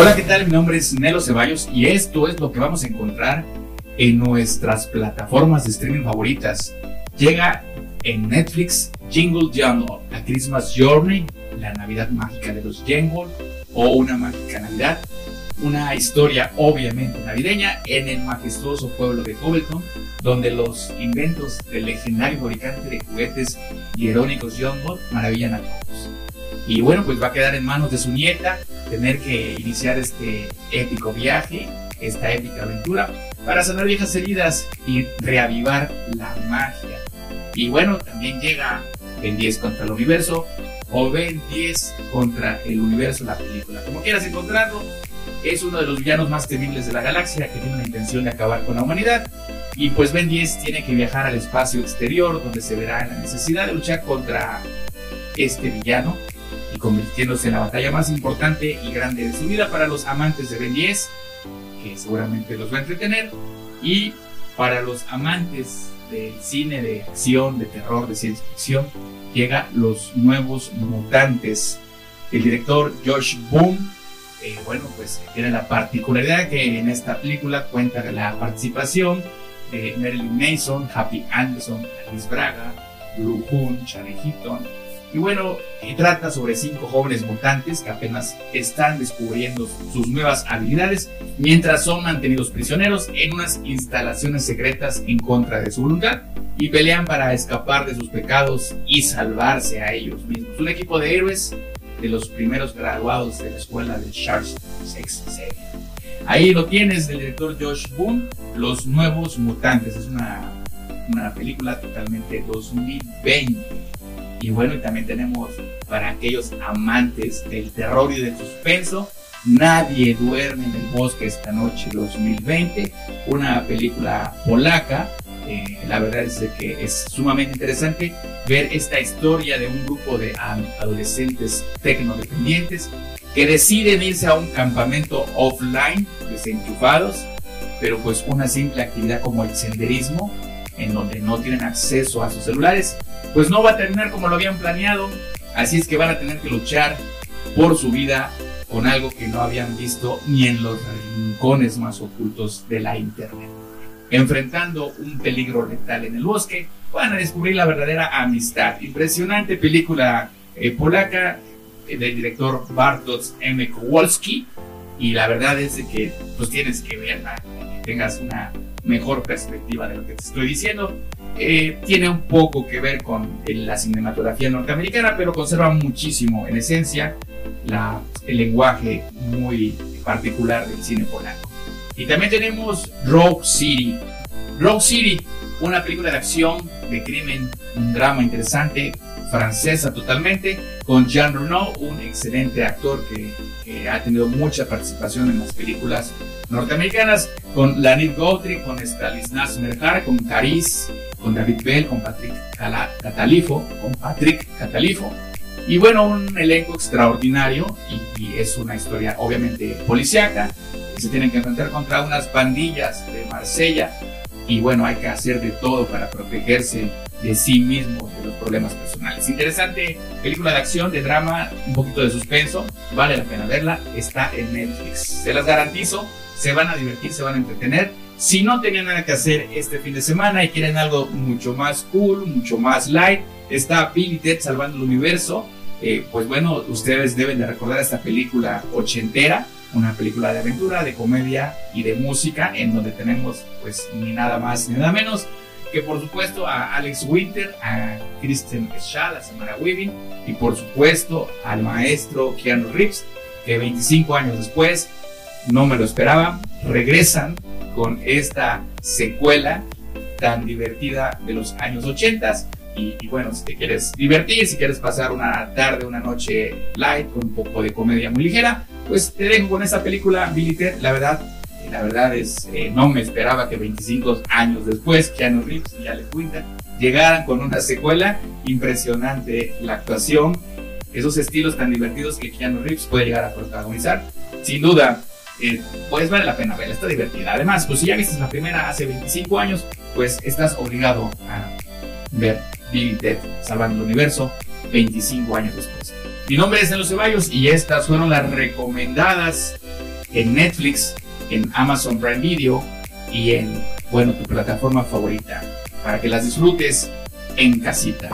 Hola, ¿qué tal? Mi nombre es Nelo Ceballos y esto es lo que vamos a encontrar en nuestras plataformas de streaming favoritas. Llega en Netflix Jingle Jungle, A Christmas Journey, la Navidad mágica de los Jingle o Una mágica Navidad. Una historia obviamente navideña en el majestuoso pueblo de Cobleton, donde los inventos del legendario fabricante de juguetes irónicos Jungle maravillan a todos. Y bueno, pues va a quedar en manos de su nieta tener que iniciar este épico viaje, esta épica aventura, para sanar viejas heridas y reavivar la magia. Y bueno, también llega Ben 10 contra el universo o Ben 10 contra el universo, la película. Como quieras encontrarlo, es uno de los villanos más temibles de la galaxia que tiene la intención de acabar con la humanidad. Y pues Ben 10 tiene que viajar al espacio exterior donde se verá la necesidad de luchar contra este villano convirtiéndose en la batalla más importante y grande de su vida para los amantes de Ben 10, que seguramente los va a entretener, y para los amantes del cine de acción, de terror, de ciencia ficción, llega Los Nuevos Mutantes. El director Josh Boone, eh, bueno, pues tiene la particularidad que en esta película cuenta la participación de Marilyn Mason, Happy Anderson, Alice Braga, Blue Hoon, Charlie Heaton, y bueno, y trata sobre cinco jóvenes mutantes que apenas están descubriendo sus nuevas habilidades mientras son mantenidos prisioneros en unas instalaciones secretas en contra de su voluntad y pelean para escapar de sus pecados y salvarse a ellos mismos. Un equipo de héroes de los primeros graduados de la escuela de Charles Sex Ahí lo tienes del director Josh Boone, Los Nuevos Mutantes. Es una, una película totalmente 2020 y bueno, y también tenemos para aquellos amantes del terror y del suspenso, Nadie duerme en el bosque esta noche 2020, una película polaca. Eh, la verdad es que es sumamente interesante ver esta historia de un grupo de adolescentes tecnodependientes que deciden irse a un campamento offline, desenchufados, pero pues una simple actividad como el senderismo, en donde no tienen acceso a sus celulares, pues no va a terminar como lo habían planeado. Así es que van a tener que luchar por su vida con algo que no habían visto ni en los rincones más ocultos de la Internet. Enfrentando un peligro letal en el bosque, van a descubrir la verdadera amistad. Impresionante película eh, polaca eh, del director Bartosz M. Kowalski. Y la verdad es que pues tienes que verla, que tengas una mejor perspectiva de lo que te estoy diciendo. Eh, tiene un poco que ver con la cinematografía norteamericana, pero conserva muchísimo, en esencia, el lenguaje muy particular del cine polaco. Y también tenemos Rogue City. Rogue City, una película de acción, de crimen, un drama interesante, francesa totalmente, con Jean Reno, un excelente actor que, ha tenido mucha participación en las películas norteamericanas, con Lanit Gautry, con Stanislas Merjar, con Caris, con David Bell, con Patrick Catalifo, con Patrick Catalifo. Y bueno, un elenco extraordinario y, y es una historia obviamente policiaca. Se tienen que enfrentar contra unas pandillas de Marsella y bueno, hay que hacer de todo para protegerse de sí mismo, de los problemas personales. Interesante película de acción, de drama, un poquito de suspenso, vale la pena verla, está en Netflix. Se las garantizo, se van a divertir, se van a entretener. Si no tenían nada que hacer este fin de semana y quieren algo mucho más cool, mucho más light, está Billy Ted Salvando el Universo. Eh, pues bueno, ustedes deben de recordar esta película ochentera, una película de aventura, de comedia y de música, en donde tenemos pues ni nada más ni nada menos que por supuesto a Alex Winter, a Kristen Schall, a Samara Weaving y por supuesto al maestro Keanu Reeves, que 25 años después, no me lo esperaba, regresan con esta secuela tan divertida de los años 80 y, y, bueno, si te quieres divertir, si quieres pasar una tarde, una noche light con un poco de comedia muy ligera, pues te dejo con esta película, Billy Ted, la verdad la verdad es, eh, no me esperaba que 25 años después, Keanu Reeves y Alex Winter llegaran con una secuela impresionante, la actuación, esos estilos tan divertidos que Keanu Reeves puede llegar a protagonizar. Sin duda, eh, pues vale la pena verla, está divertida. Además, pues si ya viste la primera hace 25 años, pues estás obligado a ver Billy Ted salvando el universo 25 años después. Mi nombre es Nelo Ceballos y estas fueron las recomendadas en Netflix, en Amazon Prime Video y en, bueno, tu plataforma favorita, para que las disfrutes en casita.